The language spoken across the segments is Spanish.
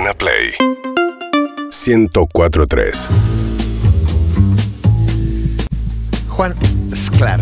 Urbana Play 1043. Juan Sklar.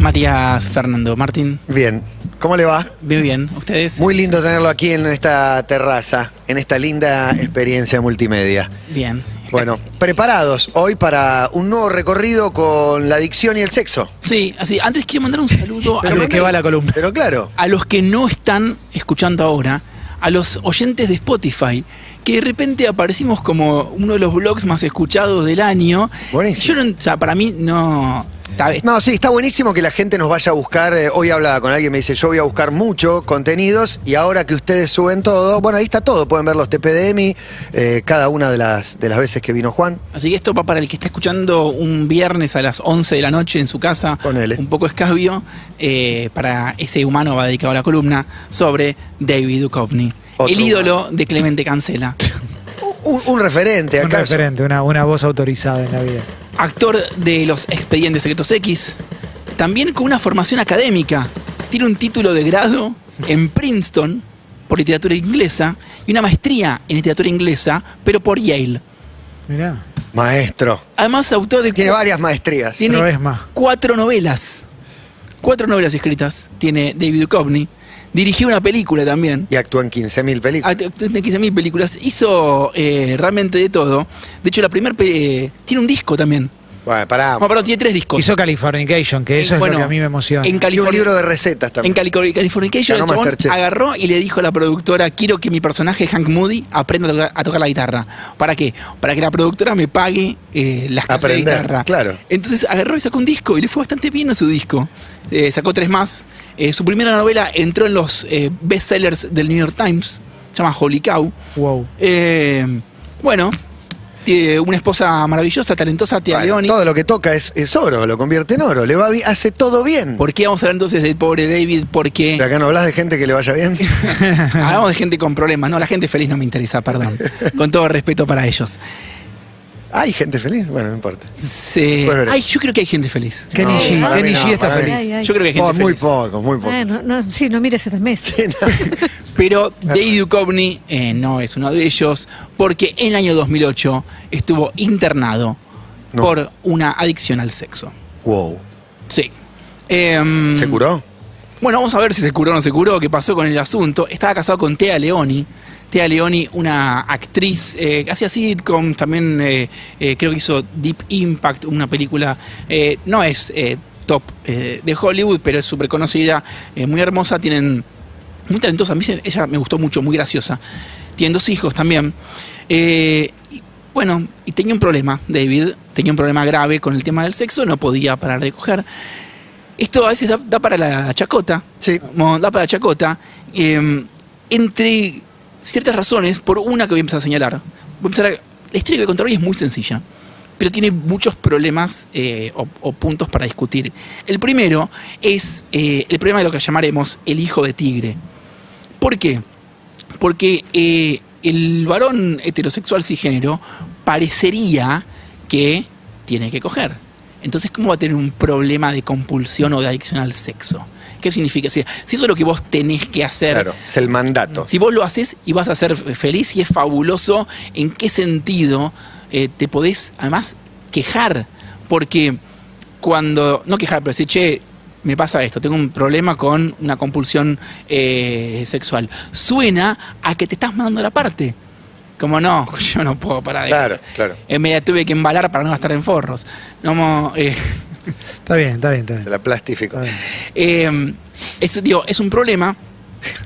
Matías Fernando Martín. Bien. ¿Cómo le va? Bien, bien. ¿Ustedes? Muy lindo tenerlo aquí en esta terraza, en esta linda experiencia multimedia. bien. Bueno, preparados hoy para un nuevo recorrido con la adicción y el sexo. Sí, así. Antes quiero mandar un saludo a los, ¿de que, va la columna? Pero claro. a los que no están escuchando ahora, a los oyentes de Spotify, que de repente aparecimos como uno de los blogs más escuchados del año. Buenísimo. Yo no, o sea, para mí no. Está- No, sí, está buenísimo que la gente nos vaya a buscar. eh, hoy hablaba con alguien, me dice, yo voy a buscar mucho contenidos y ahora que ustedes suben todo, bueno, ahí está todo. Pueden ver los TPDMI, eh, cada una de las, de las veces que vino Juan. Así que esto va para el que está escuchando un viernes a las 11 de la noche en su casa, Ponele. un poco escabio, eh, para ese humano va dedicado a la columna sobre David Duchovny, Otro el ídolo de Clemente Cancela, Un, un referente, Un ¿acaso? referente, una, una voz autorizada en la vida. Actor de los Expedientes Secretos X, también con una formación académica, tiene un título de grado en Princeton por literatura inglesa y una maestría en literatura inglesa, pero por Yale. Mirá, Maestro. Además, autor de Tiene varias maestrías. Tiene no es más. cuatro novelas. Cuatro novelas escritas tiene David Duchovny. Dirigió una película también. Y actúa en 15.000 películas. Actuó en 15.000 películas. Hizo eh, realmente de todo. De hecho, la primera... tiene un disco también. Bueno, pará. No, perdón, tiene tres discos. Hizo Californication, que eso Eh, es bueno, lo que a mí me emociona. En Y un libro de recetas también. En Cali- Californication, Ganó el chabón agarró y le dijo a la productora, quiero que mi personaje Hank Moody aprenda a tocar, a tocar la guitarra. ¿Para qué? Para que la productora me pague eh, las clases de guitarra. claro. Entonces agarró y sacó un disco y le fue bastante bien a su disco. Eh, sacó tres más. Eh, su primera novela entró en los eh, bestsellers del New York Times. Se llama Holy Cow. Wow. Eh, bueno, tiene una esposa maravillosa, talentosa, Tia Bueno, Leoni. todo lo que toca es, es oro, lo convierte en oro. Le va hace todo bien. ¿Por qué vamos a hablar entonces del pobre David? Porque... Pero acá no hablas de gente que le vaya bien. Hablamos de gente con problemas. No, la gente feliz no me interesa, perdón. Con todo respeto para ellos. Hay gente feliz. Bueno, no importa. Ver Ay, yo creo que hay gente feliz. Kenny No, G, para Kenny mí no, G está feliz. Ay, ay. Yo creo que hay gente Oh, muy feliz. poco, muy poco. No, sí, no mires esta mesa. Pero David Duchovny eh, no es uno de ellos porque en el año 2008 estuvo internado No. por una adicción al sexo. Wow. Sí. Em, ¿Se curó? Bueno, vamos a ver si se curó o no se curó, qué pasó con el asunto. Estaba casado con Tea Leoni. Tea Leoni, una actriz, eh, hacía sitcom, también eh, eh, creo que hizo Deep Impact, una película, eh, no es top de Hollywood, pero es súper conocida, muy hermosa, tienen, muy talentosa, a mí se- ella me gustó mucho, muy graciosa. Tienen dos hijos también. Y, bueno, y tenía un problema, David, tenía un problema grave con el tema del sexo, no podía parar de coger. Esto a veces da, da para la chacota. Sí. Da para la chacota. eh, entre ciertas razones, por una que voy a empezar a señalar. Voy a empezar a- la historia que voy a contar hoy es muy sencilla, pero tiene muchos problemas eh, o, puntos para discutir. El primero es eh, el problema de lo que llamaremos el hijo de tigre. ¿Por qué? Porque eh, el varón heterosexual cisgénero parecería que tiene que coger. Entonces, ¿cómo va a tener un problema de compulsión o de adicción al sexo? ¿Qué significa? Si, si eso es lo que vos tenés que hacer, Claro, es el mandato. si vos lo haces y vas a ser feliz y es fabuloso, ¿en qué sentido eh, te podés además quejar? Porque cuando, no quejar, pero decir, che, me pasa esto, tengo un problema con una compulsión eh, sexual, suena a que te estás mandando la parte. Como no, yo no puedo parar de... Claro, claro. Eh, me la tuve que embalar para no gastar en forros. No, eh, Está bien, está bien, está Se bien. la plastificó. Está bien. Eh, es, digo, es un problema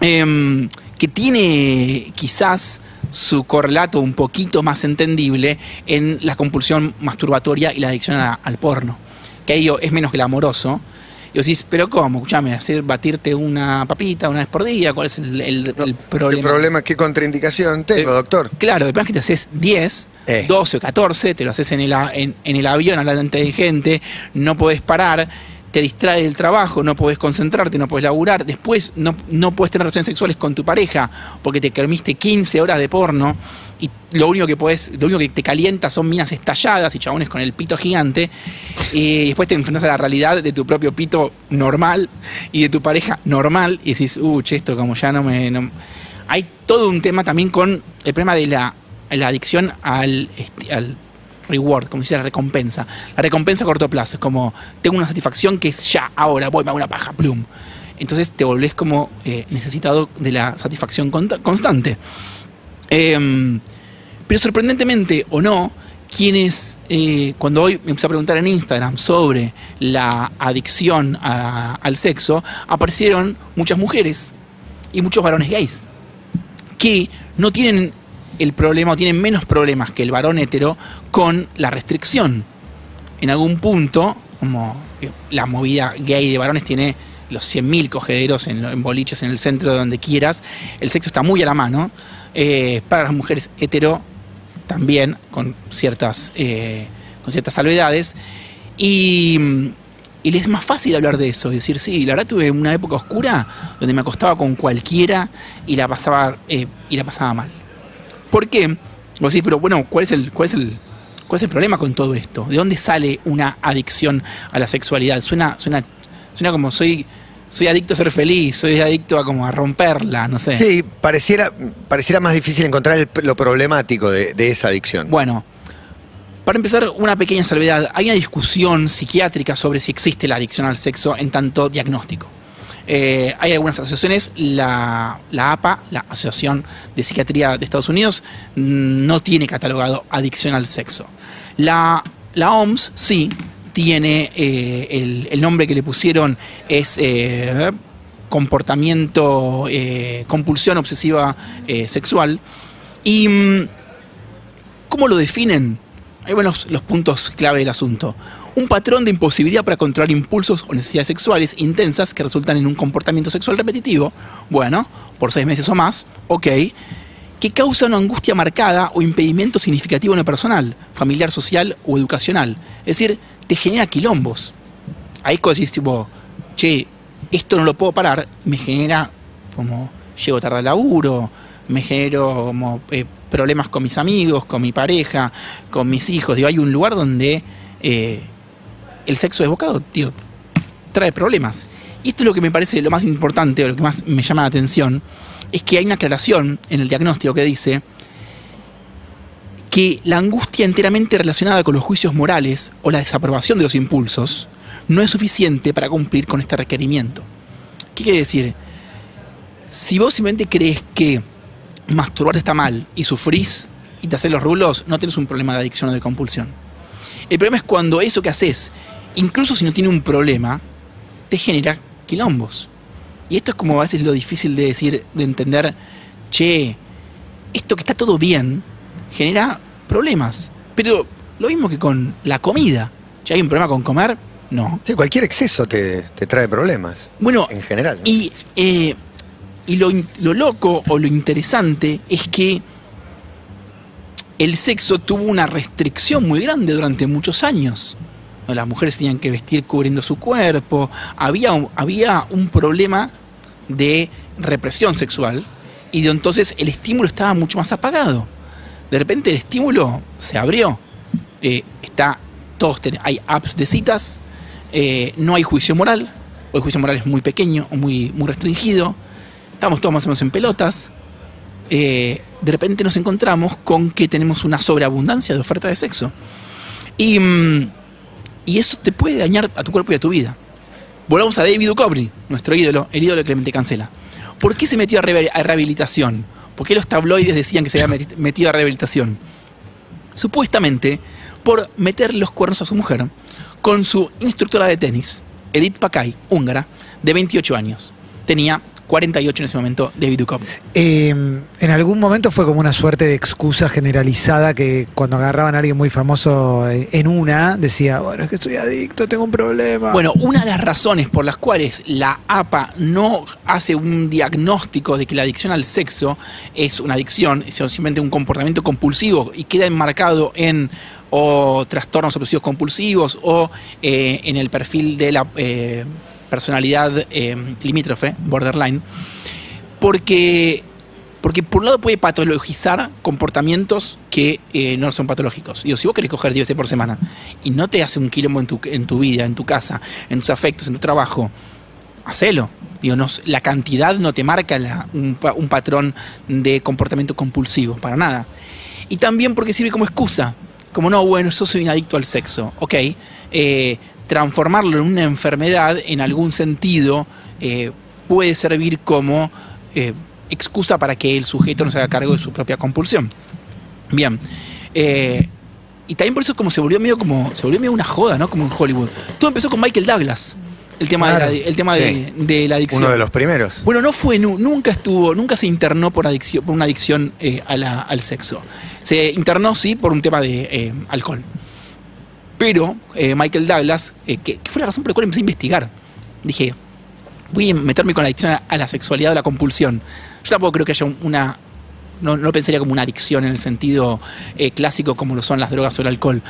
eh, que tiene quizás su correlato un poquito más entendible en la compulsión masturbatoria y la adicción a- al porno. Que ahí digo, es menos glamoroso. Y vos decís, pero ¿cómo? Escuchame, hacer batirte una papita una vez por día, ¿cuál es el, el- el problema? ¿Qué problema, qué contraindicación tengo, Eh, doctor? Claro, el plan es que te haces 10, Eh. 12 o 14, te lo haces en el, en el avión hablando de gente, no podés parar, te distrae el trabajo, no podés concentrarte, no podés laburar, después no, no podés tener relaciones sexuales con tu pareja porque te comiste 15 horas de porno y lo único que podés, lo único que te calienta son minas estalladas y chabones con el pito gigante y después te enfrentas a la realidad de tu propio pito normal y de tu pareja normal y decís, uh, che, esto como ya no me... no- hay todo un tema también con el problema de la, la adicción al, este, al reward, como dice la recompensa. La recompensa a corto plazo es como, tengo una satisfacción que es ya, ahora, voy, me hago una paja, plum. Entonces te volvés como eh, necesitado de la satisfacción constante. Em, pero sorprendentemente o no, quienes, eh, cuando hoy me empecé a preguntar en Instagram sobre la adicción al sexo, aparecieron muchas mujeres y muchos varones gays que no tienen el problema o tienen menos problemas que el varón hetero con la restricción. En algún punto, como la movida gay de varones tiene los 100.000 cogederos en, en boliches en el centro de donde quieras, el sexo está muy a la mano. Eh, para las mujeres hetero también, con ciertas, eh, con ciertas salvedades. Y, y les es más fácil hablar de eso, y decir, sí, la verdad tuve una época oscura donde me acostaba con cualquiera y la pasaba, eh, y la pasaba mal. ¿Por qué? Vos decís, pero bueno, ¿cuál es, el, cuál, es el, ¿cuál es el problema con todo esto? ¿De dónde sale una adicción a la sexualidad? Suena, suena, suena como soy, soy adicto a ser feliz, soy adicto a como a romperla, no sé. Sí, pareciera, pareciera más difícil encontrar el- lo problemático de, de esa adicción. Bueno, para empezar, una pequeña salvedad. Hay una discusión psiquiátrica sobre si existe la adicción al sexo en tanto diagnóstico. Eh, hay algunas asociaciones, la, APA, la Asociación de Psiquiatría de Estados Unidos, mm, no tiene catalogado adicción al sexo. La, OMS sí tiene, eh, el, nombre que le pusieron es eh, comportamiento, compulsión obsesiva sexual. Y mm, ¿Cómo lo definen? Van los, los puntos clave del asunto. Un patrón de imposibilidad para controlar impulsos o necesidades sexuales intensas que resultan en un comportamiento sexual repetitivo, bueno, por seis meses o más, ok, que causa una angustia marcada o impedimento significativo en lo personal, familiar, social o educacional. Es decir, te genera quilombos. Ahí decís tipo, che, esto no lo puedo parar, me genera como, llego tarde al laburo, me genero como eh, problemas con mis amigos, con mi pareja, con mis hijos. Digo, hay un lugar donde eh, el sexo desbocado, tío, trae problemas. Y esto es lo que me parece lo más importante, o lo que más me llama la atención, es que hay una aclaración en el diagnóstico que dice que la angustia enteramente relacionada con los juicios morales o la desaprobación de los impulsos no es suficiente para cumplir con este requerimiento. ¿Qué quiere decir? Si vos simplemente crees que masturbarte está mal y sufrís y te haces los rulos, no tienes un problema de adicción o de compulsión. El problema es cuando eso que haces, incluso si no tiene un problema, te genera quilombos. Y esto es como a veces lo difícil de decir, de entender, che, esto que está todo bien, genera problemas. Pero lo mismo que con la comida. ¿Ya hay un problema con comer? No. Sí, cualquier exceso te, te trae problemas, Bueno, en general. y, eh, y lo, lo loco o lo interesante es que el sexo tuvo una restricción muy grande durante muchos años. Las mujeres tenían que vestir cubriendo su cuerpo. Había un, había un problema de represión sexual y de entonces el estímulo estaba mucho más apagado. De repente el estímulo se abrió. Eh, está todos hay apps de citas, eh, no hay juicio moral, el juicio moral es muy pequeño o muy, muy restringido. Estamos todos más o menos en pelotas. Eh, de repente nos encontramos con que tenemos una sobreabundancia de oferta de sexo. Y, mm, y eso te puede dañar a tu cuerpo y a tu vida. Volvamos a David Duchovny, nuestro ídolo, el ídolo de Clemente Cancela. ¿Por qué se metió a, a rehabilitación? ¿Por qué los tabloides decían que se había meti- metido a rehabilitación? Supuestamente por meter los cuernos a su mujer con su instructora de tenis, Edith Pakay, húngara, de 28 años. Tenía 48 en ese momento David Duchovny. Eh, en algún momento fue como una suerte de excusa generalizada que cuando agarraban a alguien muy famoso en una, decía, bueno, es que estoy adicto, tengo un problema. Bueno, una de las razones por las cuales la APA no hace un diagnóstico de que la adicción al sexo es una adicción, sino simplemente un comportamiento compulsivo y queda enmarcado en o trastornos obsesivos compulsivos o eh, en el perfil de la eh, personalidad eh, limítrofe, borderline, porque porque por un lado puede patologizar comportamientos que eh, no son patológicos. Digo, si vos querés coger 10 veces por semana y no te hace un quilombo en tu, en tu vida, en tu casa, en tus afectos, en tu trabajo, hacelo. Digo, no la cantidad no te marca un, un patrón de comportamiento compulsivo, para nada. Y también porque sirve como excusa. Como no, bueno, yo soy un adicto al sexo. Ok. eh, transformarlo en una enfermedad, en algún sentido, eh, puede servir como eh, excusa para que el sujeto no se haga cargo de su propia compulsión. Bien. eh, y también por eso como se volvió medio como. Se volvió medio una joda, ¿no? Como en Hollywood. Todo empezó con Michael Douglas. El tema, Claro. de, la, el tema de, de la adicción. Uno de los primeros. Bueno, no fue, nu- nunca estuvo, nunca se internó por adicción, por una adicción eh, a la- al sexo. Se internó sí por un tema de eh, alcohol. Pero eh, Michael Douglas, eh, que, fue la razón por la cual empecé a investigar. Dije, voy a meterme con la adicción a, la sexualidad o la compulsión. Yo tampoco creo que haya un- una. No, pensaría como una adicción en el sentido eh, clásico como lo son las drogas o el alcohol.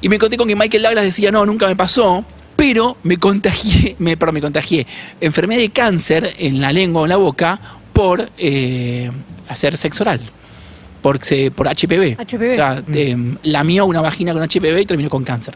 Y me encontré con que Michael Douglas decía, no, nunca me pasó, pero me contagié, me, me contagié enfermedad de cáncer en la lengua o en la boca por eh, hacer sexo oral. Por, se- por HPV. HPV. O sea, eh, lamió una vagina con HPV y terminó con cáncer.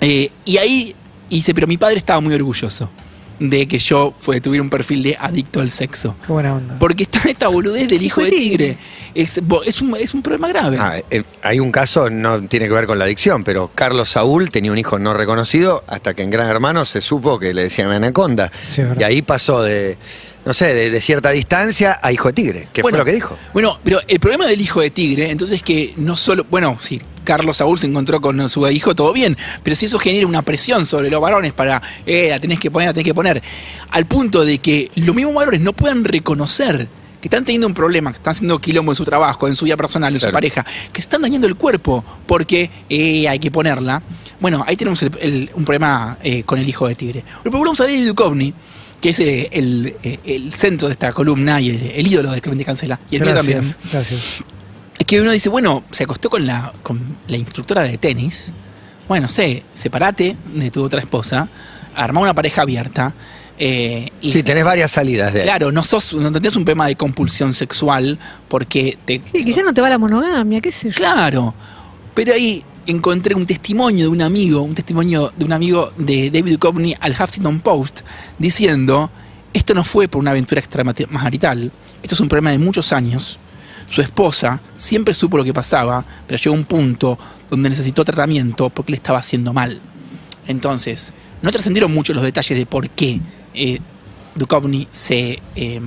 Eh, y ahí hice, pero mi padre estaba muy orgulloso de que yo fue, tuviera un perfil de adicto al sexo. Qué buena onda. Porque está esta boludez del hijo de tigre. Es, un, es un problema grave. Ah, eh, hay un caso, no tiene que ver con la adicción, pero Carlos Saúl tenía un hijo no reconocido hasta que en Gran Hermano se supo que le decían anaconda. Sí, y ahí pasó de, no sé, de, de cierta distancia a hijo de tigre, que fue lo que dijo. Bueno, pero el problema del hijo de tigre, entonces es que no solo, bueno, si Carlos Saúl se encontró con su hijo, todo bien, pero si eso genera una presión sobre los varones para, eh, la tenés que poner, la tenés que poner, al punto de que los mismos varones no puedan reconocer que están teniendo un problema, que están haciendo quilombo en su trabajo, en su vida personal, en su pareja, que están dañando el cuerpo porque eh, hay que ponerla. Bueno, ahí tenemos el- el- un problema eh, con el hijo de tigre. Pero volvamos a David Duchovny, que es eh, el, eh, el centro de esta columna y el, el ídolo de Clemente Cancela. Y el mío también. Gracias. Es que uno dice, bueno, se acostó con la, con la instructora de tenis. Bueno, sé, separate de tu otra esposa, armá una pareja abierta. eh, y Sí, tenés varias salidas de. Claro, no sos, no tenés un problema de compulsión sexual porque te. Sí, quizás no te va la monogamia, qué sé yo. Claro. Pero ahí encontré un testimonio de un amigo, un testimonio de un amigo de David Duchovny al Huffington Post, diciendo, esto no fue por una aventura extramarital, esto es un problema de muchos años. Su esposa siempre supo lo que pasaba, pero llegó a un punto donde necesitó tratamiento porque le estaba haciendo mal. Entonces, no trascendieron mucho los detalles de por qué eh, Duchovny se, eh,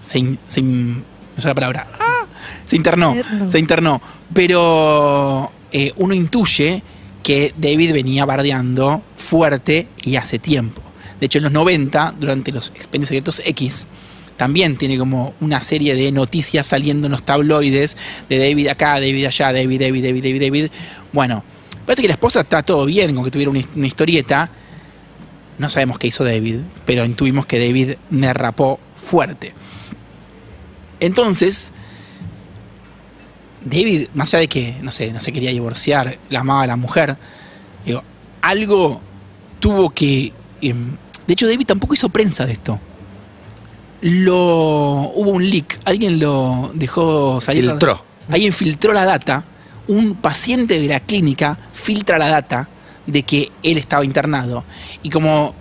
se, in- se in- no sé la palabra, ¡Ah! se internó, se internó, pero eh, uno intuye que David venía bardeando fuerte y hace tiempo. De hecho, en los 90, durante los expedientes secretos X, también tiene como una serie de noticias saliendo en los tabloides de David acá, David allá, David, David, David, David, David. Bueno, parece que la esposa está todo bien con que tuviera una, historieta. No sabemos qué hizo David, pero intuimos que David derrapó fuerte. Entonces, David, más allá de que, no sé, no se quería divorciar, la amaba a la mujer, digo, algo tuvo que... em, de hecho, David tampoco hizo prensa de esto. Lo hubo un leak, alguien lo dejó salir. Filtró. Alguien filtró la data. Un paciente de la clínica filtra la data de que él estaba internado. Y como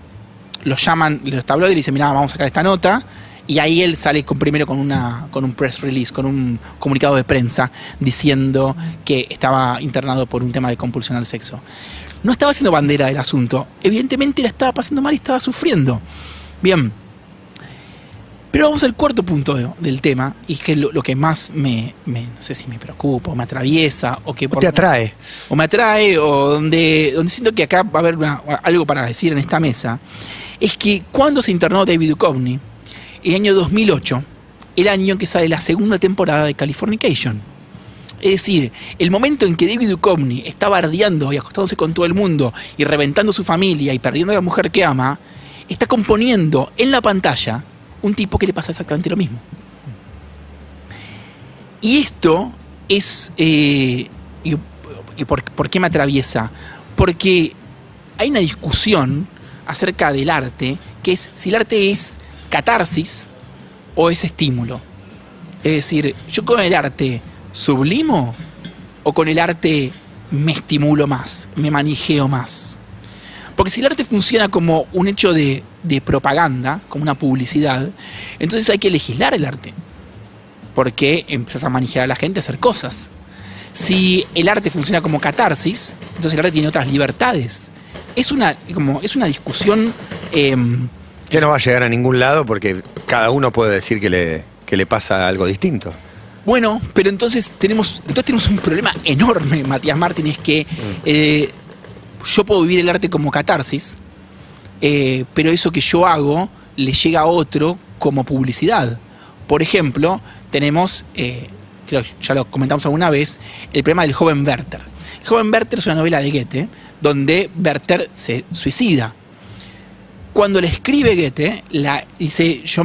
lo llaman los tabloides y le dicen, mira, vamos a sacar esta nota. Y ahí él sale con, primero con, una, con un press release, con un comunicado de prensa diciendo que estaba internado por un tema de compulsión al sexo. No estaba haciendo bandera del asunto. Evidentemente la estaba pasando mal y estaba sufriendo. Bien. Pero vamos al cuarto punto de- del tema, y es que lo, lo que más me, me- no sé si me preocupa, o me atraviesa, o que ¿O te atrae? o me atrae, o donde, donde siento que acá va a haber una- algo para decir en esta mesa, es que cuando se internó David Duchovny, el año 2008, el año en que sale la segunda temporada de Californication. Es decir, el momento en que David Duchovny está bardeando y acostándose con todo el mundo y reventando su familia y perdiendo a la mujer que ama, está componiendo en la pantalla un tipo que le pasa exactamente lo mismo. Y esto es... eh, y- por qué me atraviesa? Porque hay una discusión acerca del arte, que es si el arte es catarsis o es estímulo. Es decir, yo con el arte sublimo o con el arte me estimulo más, me manijeo más. Porque si el arte funciona como un hecho de, de propaganda, como una publicidad, entonces hay que legislar el arte. Porque empezás a manejar a la gente a hacer cosas. Si el arte funciona como catarsis, entonces el arte tiene otras libertades. Es una, como, es una discusión em, Que no va a llegar a ningún lado porque cada uno puede decir que le, que le pasa algo distinto. Bueno, pero entonces tenemos, entonces tenemos un problema enorme, Matías Martín, es que eh, yo puedo vivir el arte como catarsis, eh, pero eso que yo hago le llega a otro como publicidad. Por ejemplo, tenemos, eh, creo que ya lo comentamos alguna vez, el problema del joven Werther. El joven Werther es una novela de Goethe, donde Werther se suicida. Cuando le escribe Goethe, la, dice, yo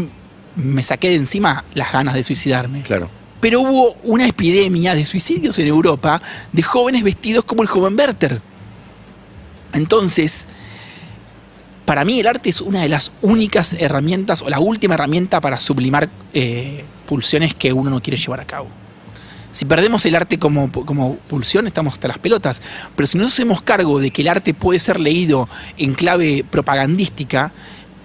me saqué de encima las ganas de suicidarme. Claro. Pero hubo una epidemia de suicidios en Europa de jóvenes vestidos como el joven Werther. Entonces, para mí el arte es una de las únicas herramientas o la última herramienta para sublimar eh, pulsiones que uno no quiere llevar a cabo. Si perdemos el arte como, como pulsión, estamos hasta las pelotas. Pero si no nos hacemos cargo de que el arte puede ser leído en clave propagandística,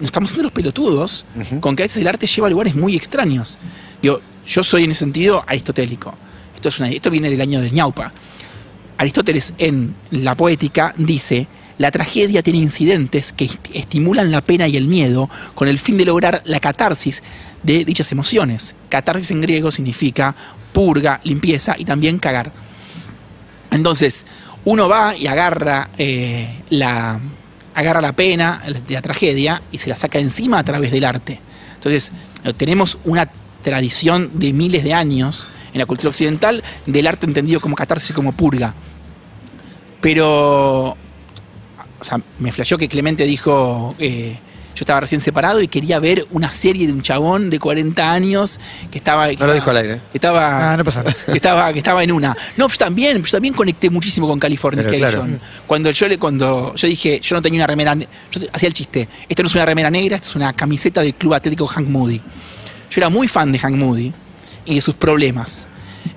nos estamos haciendo los pelotudos con que a veces el arte lleva a lugares muy extraños. Digo, yo soy en ese sentido aristotélico. Esto, es una- esto viene del año del ñaupa. Aristóteles en la poética dice, la tragedia tiene incidentes que est- estimulan la pena y el miedo con el fin de lograr la catarsis de dichas emociones. Catarsis en griego significa purga, limpieza y también cagar. Entonces, uno va y agarra eh, la, agarra la pena de la tragedia y se la saca encima a través del arte. Entonces, eh, tenemos una tradición de miles de años en la cultura occidental del arte entendido como catarsis como purga. Pero, o sea, me flasheó que Clemente dijo, eh, yo estaba recién separado y quería ver una serie de un chabón de 40 años que estaba... que No lo dijo al aire. que estaba, Ah, no pasa nada. que estaba, que estaba en una. No, yo también, yo también conecté muchísimo con Californication. Claro. Cuando yo le, cuando yo dije, yo no tenía una remera, yo hacía el chiste, esto no es una remera negra, esto es una camiseta del Club Atlético Hank Moody. Yo era muy fan de Hank Moody y de sus problemas.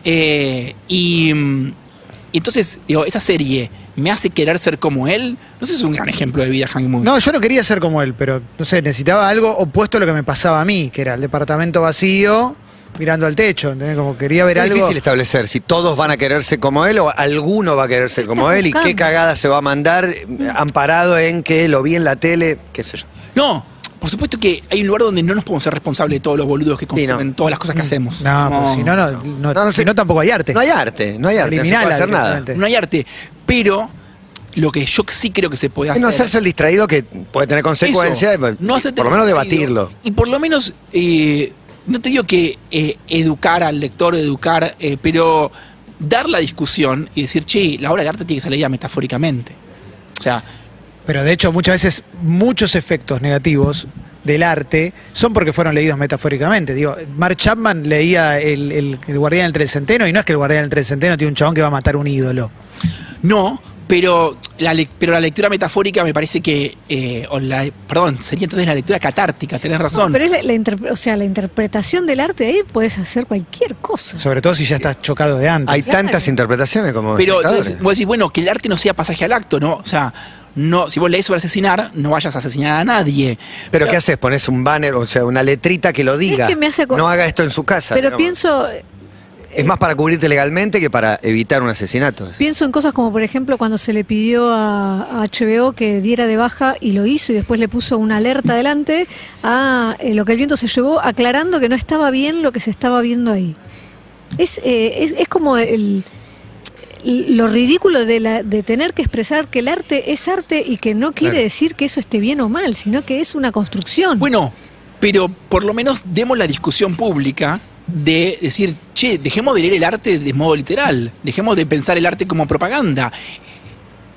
Eh, y, mm, y entonces, digo, esa serie me hace querer ser como él. No sé si es un gran ejemplo de vida Hank Moody. No, yo no quería ser como él, pero no sé, necesitaba algo opuesto a lo que me pasaba a mí, que era el departamento vacío, mirando al techo, ¿entendés? Como quería ver Es algo. difícil establecer si todos van a quererse como él o alguno va a querer ser como él y qué cagada se va a mandar eh, amparado en que lo vi en la tele, qué sé yo. No, por supuesto que hay un lugar donde no nos podemos ser responsables de todos los boludos que Sí, no. consumen todas las cosas que hacemos. No, pues si no, no, no, No, no si no tampoco hay arte. No hay arte, no hay arte, no se puede hacer nada. No hay arte. Pero lo que yo sí creo que se puede Es hacer. no hacerse el distraído que puede tener consecuencias, Eso, y no hacerte por lo menos debatirlo. Y por lo menos, eh, no te digo que eh, educar al lector, educar, eh, pero dar la discusión y decir, che, la obra de arte tiene que ser leída metafóricamente. O sea, Pero de hecho, muchas veces, muchos efectos negativos del arte son porque fueron leídos metafóricamente. Digo, Mark Chapman leía el, el- el Guardián del Trecenteno y no es que el Guardián del Trecenteno tiene un chabón que va a matar un ídolo. no, pero la, pero la lectura metafórica me parece que, eh, o la, perdón, sería entonces la lectura catártica, tenés razón. Pero es la, o sea, la interpretación del arte de ahí puedes hacer cualquier cosa. Sobre todo si ya estás chocado de antes. Hay Claro. tantas interpretaciones como Pero entonces, vos decís, bueno, que el arte no sea pasaje al acto, ¿no? O sea, no, si vos lees sobre asesinar, no vayas a asesinar a nadie. Pero ¿qué haces? Pones un banner, o sea, una letrita que lo diga. que me hace no haga esto en su casa. Pero digamos. pienso, Es más para cubrirte legalmente que para evitar un asesinato. pienso en cosas como, por ejemplo, cuando se le pidió a, a HBO que diera de baja y lo hizo y después le puso una alerta adelante a eh, lo que el viento se llevó, aclarando que no estaba bien lo que se estaba viendo ahí. Es, eh, es, es como el, lo ridículo de, la, de tener que expresar que el arte es arte y que no quiere Claro. decir que eso esté bien o mal, sino que es una construcción. Bueno, pero por lo menos demos la discusión pública de decir, che, dejemos de leer el arte de modo literal, dejemos de pensar el arte como propaganda.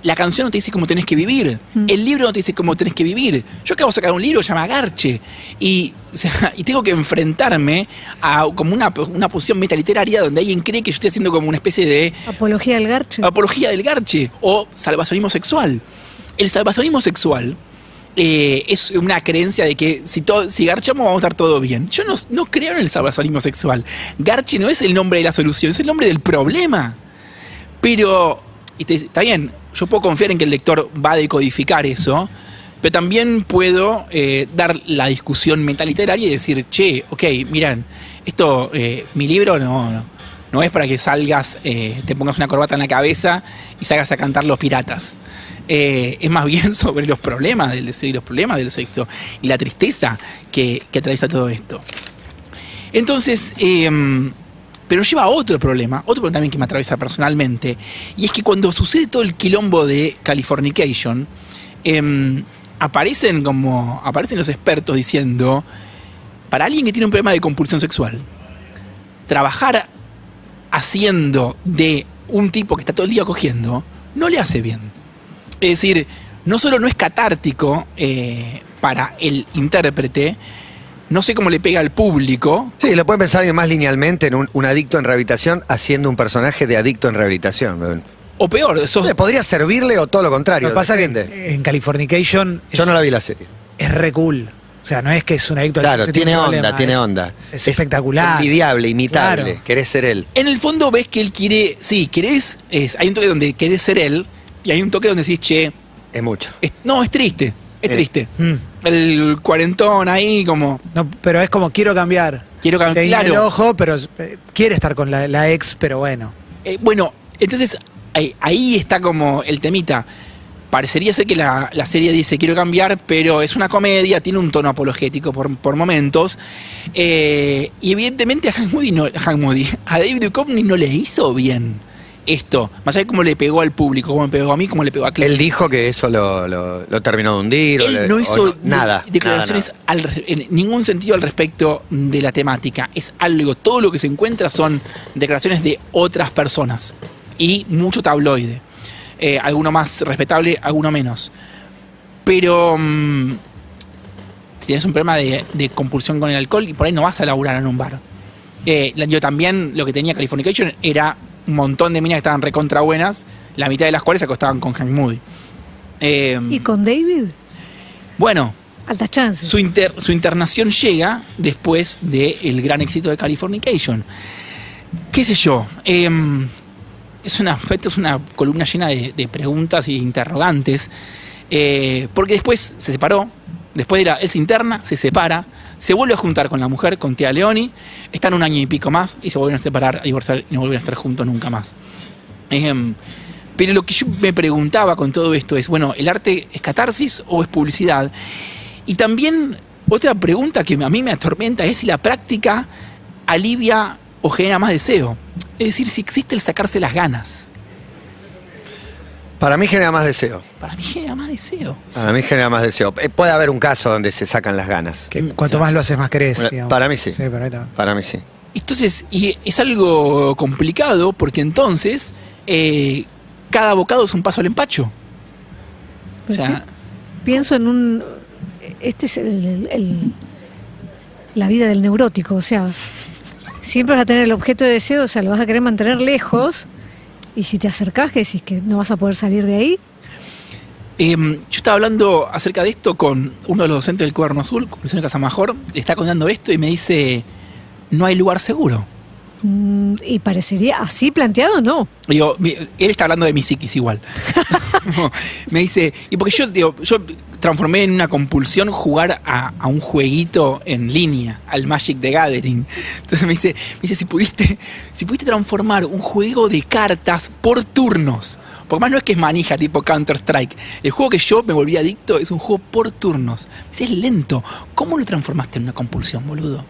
La canción no te dice cómo tenés que vivir, Mm. el libro no te dice cómo tenés que vivir. Yo acabo de sacar un libro que se llama Garche y, o sea, y tengo que enfrentarme a como una, una posición metaliteraria donde alguien cree que yo estoy haciendo como una especie de Apología del garche. apología del garche o salvacionismo sexual. El salvacionismo sexual eh, es una creencia de que si, todo, si garchamos vamos a estar todo bien. Yo no, no creo en el salvacionismo sexual. Garche no es el nombre de la solución, es el nombre del problema. Pero y te dice, está bien, yo puedo confiar en que el lector va a decodificar eso, pero también puedo eh, dar la discusión metaliteraria y decir, che, ok, miran, esto, eh, mi libro no, no, es para que salgas, eh, te pongas una corbata en la cabeza y salgas a cantar los piratas. Es más bien sobre los problemas del deseo y los problemas del sexo y la tristeza que, que atraviesa todo esto. Entonces, em, pero lleva a otro problema, otro problema también que me atraviesa personalmente, y es que cuando sucede todo el quilombo de Californication, em, aparecen como aparecen los expertos diciendo, para alguien que tiene un problema de compulsión sexual, trabajar haciendo de un tipo que está todo el día cogiendo, no le hace bien. Es decir, no solo no es catártico eh, para el intérprete, no sé cómo le pega al público, Sí, lo pueden pensar alguien más linealmente en un, un adicto en rehabilitación haciendo un personaje de adicto en rehabilitación. o peor, sos, Podría servirle o todo lo contrario. Lo que pasa es depende. que en Californication Yo no la vi la serie. es re cool. O sea, no es que es un adicto Claro, tiene un onda, problema, tiene es- onda. Es, espectacular. Envidiable, imitable. Claro. Querés ser él. En el fondo ves que él quiere, sí, querés, es, hay un toque donde querés ser él y hay un toque donde decís, che, Es mucho. es- no, es triste, es Eh. triste. Mm. El cuarentón ahí como, No, pero es como quiero cambiar. quiero cambiar, guiña el claro. ojo, pero eh, quiere estar con la, la ex, pero bueno. Eh, bueno, entonces ahí, ahí está como el temita. Parecería ser que la, la serie dice quiero cambiar, pero es una comedia, tiene un tono apologético por, por momentos. Eh, y evidentemente a Hank Moody, no, a Hank Moody, a David Duchovny no le hizo bien esto. Más allá de cómo le pegó al público, cómo me pegó a mí, cómo le pegó a Clay. Él dijo que eso lo, lo- lo terminó de hundir. o Él le- no hizo nada. declaraciones nada, al re- en ningún sentido al respecto de la temática. Es algo, todo lo que se encuentra son declaraciones de otras personas y mucho tabloide. Eh, alguno más respetable, alguno menos. Pero mm, tienes un problema de, de compulsión con el alcohol y por ahí no vas a laburar en un bar. Eh, yo también lo que tenía Californication era un montón de minas que estaban recontra buenas, la mitad de las cuales se acostaban con Hank Moody. Eh, ¿Y con David? bueno, Altas chances. su, inter- su internación llega después del gran éxito de Californication. ¿Qué sé yo? Em, es una, esto es una columna llena de, de preguntas y interrogantes. eh, porque después se separó. Después de la, él se interna, se separa, se vuelve a juntar con la mujer, con Tia Leoni. Están un año y pico más y se vuelven a separar, a divorciar y no vuelven a estar juntos nunca más. Em, pero lo que yo me preguntaba con todo esto es, bueno, ¿el arte es catarsis o es publicidad? Y también otra pregunta que a mí me atormenta es si la práctica alivia o genera más deseo. Es decir, si existe el sacarse las ganas. Para mí genera más deseo. Para mí genera más deseo. Para mí genera más deseo. Eh, Puede haber un caso donde se sacan las ganas. Que Mm, cuanto o sea, más lo haces, más. Bueno, digamos. para mí sí. Sí, para mí también. Para mí sí. Entonces, y es algo complicado porque entonces eh, cada bocado es un paso al empacho. O Pues sea, Pienso en un. Este es el, el- el- la vida del neurótico, o sea, siempre vas a tener el objeto de deseo, o sea, lo vas a querer mantener lejos, y si te acercás, que decís que no vas a poder salir de ahí, Em, yo estaba hablando acerca de esto con uno de los docentes del Cuaderno Azul, con Casamajor, le está contando esto y me dice, no hay lugar seguro. Mm, y parecería así planteado, no. Digo, él está hablando de mi psiquis igual. me dice, y porque yo, digo, yo transformé en una compulsión jugar a, a un jueguito en línea, al Magic the Gathering. Entonces me dice, me dice si pudiste, si pudiste transformar un juego de cartas por turnos. Porque más no es que es manija tipo Counter Strike. El juego que yo me volví adicto es un juego por turnos. Me dice, es lento. ¿Cómo lo transformaste en una compulsión, boludo?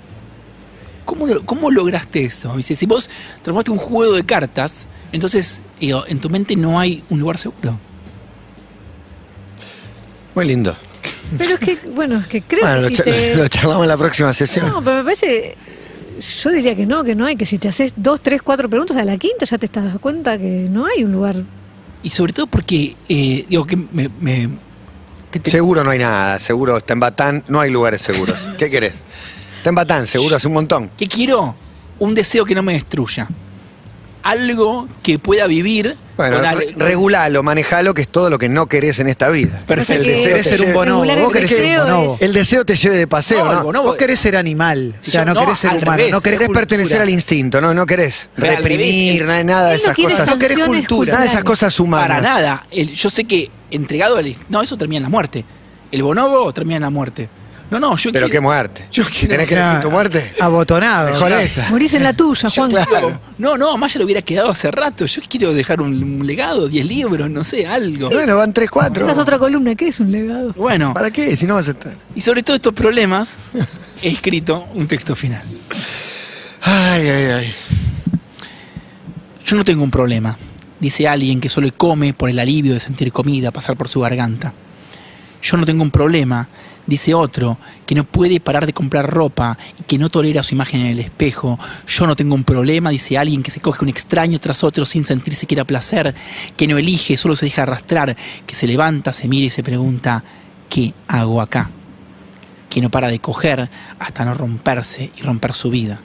¿Cómo, lo- ¿Cómo lograste eso? Me Dice, si vos transformaste un juego de cartas, entonces digo, en tu mente no hay un lugar seguro. Muy lindo. Pero es que, bueno, es que creo Bueno, que lo, si cha- te... lo charlamos en la próxima sesión. No, pero me parece. Yo diría que no, que no hay, que si te haces dos, tres, cuatro preguntas a la quinta ya te estás dando cuenta que no hay un lugar. Y sobre todo porque, eh, digo, que me... me- que te- Seguro no hay nada, seguro está en Batán, no hay lugares seguros. ¿Qué querés? Está en Batán, seguro hace un montón. ¿Qué quiero? Un deseo que no me destruya. algo que pueda vivir Bueno, con al- regulalo, manejalo, que es todo lo que no querés en esta vida. Perfecto. El deseo Querés ser un lleve- bonobo. Regular Vos querés ser un deseo bonobo. es- El deseo te lleve de paseo, No, ¿no? bonobo- Vos querés ser animal, o Si sea, yo- no, no, querés ser al humano, revés. no querés Querés cultura. pertenecer al instinto, ¿no? No querés Pero al reprimir, revés, nada, nada de Él no esas quiere cosas. No querés cultura. Nada de esas cosas humanas. Para nada. El- yo sé que entregado al. No, eso termina en la muerte. El bonobo termina en la muerte. No, no, yo Pero quiero- qué muerte. Yo quiero- ¿Tenés que elegir tu muerte? Abotonado. Mejor claro. esa. Morís en la tuya, Juan. claro. No, no, más ya lo hubiera quedado hace rato. Yo quiero dejar un, un legado, 10 libros, no sé, algo. Bueno, van 3, 4. Esa es otra columna, ¿qué es un legado? Bueno, ¿Para qué? Si no vas a estar. y sobre todos estos problemas he escrito un texto final. Ay, ay, ay. Yo no tengo un problema, dice alguien que solo come por el alivio de sentir comida pasar por su garganta. Yo no tengo un problema, dice otro, que no puede parar de comprar ropa y que no tolera su imagen en el espejo. Yo no tengo un problema, dice alguien que se coge un extraño tras otro sin sentir siquiera placer, que no elige, solo se deja arrastrar, que se levanta, se mira y se pregunta, ¿qué hago acá? Que no para de coger hasta no romperse y romper su vida.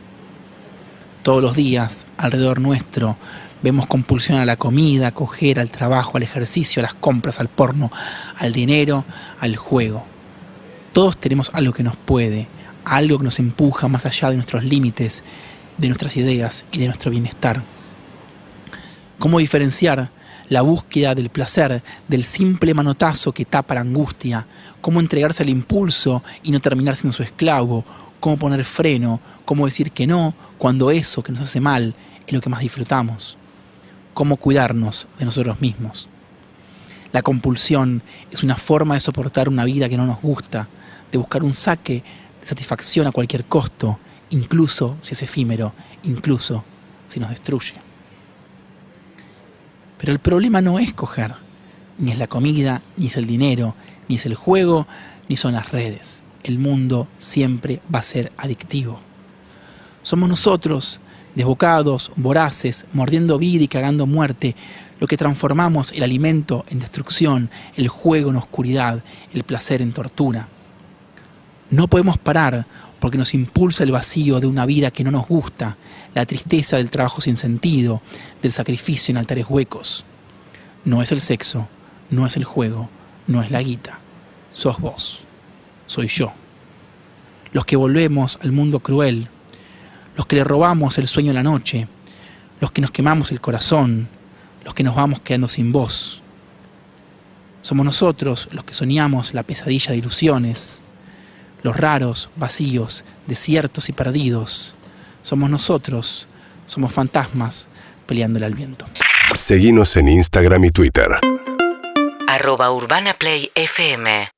Todos los días, alrededor nuestro, vemos compulsión a la comida, a coger, al trabajo, al ejercicio, a las compras, al porno, al dinero, al juego. Todos tenemos algo que nos puede, algo que nos empuja más allá de nuestros límites, de nuestras ideas y de nuestro bienestar. ¿Cómo diferenciar la búsqueda del placer del simple manotazo que tapa la angustia? ¿Cómo entregarse al impulso y no terminar siendo su esclavo? ¿Cómo poner freno? ¿Cómo decir que no cuando eso que nos hace mal es lo que más disfrutamos? ¿Cómo cuidarnos de nosotros mismos? La compulsión es una forma de soportar una vida que no nos gusta, de buscar un saque de satisfacción a cualquier costo, incluso si es efímero, incluso si nos destruye. Pero el problema no es coger, ni es la comida, ni es el dinero, ni es el juego, ni son las redes. El mundo siempre va a ser adictivo. Somos nosotros, desbocados, voraces, mordiendo vida y cagando muerte, lo que transformamos el alimento en destrucción, el juego en oscuridad, el placer en tortura. No podemos parar porque nos impulsa el vacío de una vida que no nos gusta, la tristeza del trabajo sin sentido, del sacrificio en altares huecos. No es el sexo, no es el juego, no es la guita. Sos vos, soy yo. Los que volvemos al mundo cruel, los que le robamos el sueño a la noche, los que nos quemamos el corazón, los que nos vamos quedando sin voz. Somos nosotros los que soñamos la pesadilla de ilusiones, los raros, vacíos, desiertos y perdidos. Somos nosotros, somos fantasmas peleándole al viento. Seguinos en Instagram y Twitter. arroba urbanaplayfm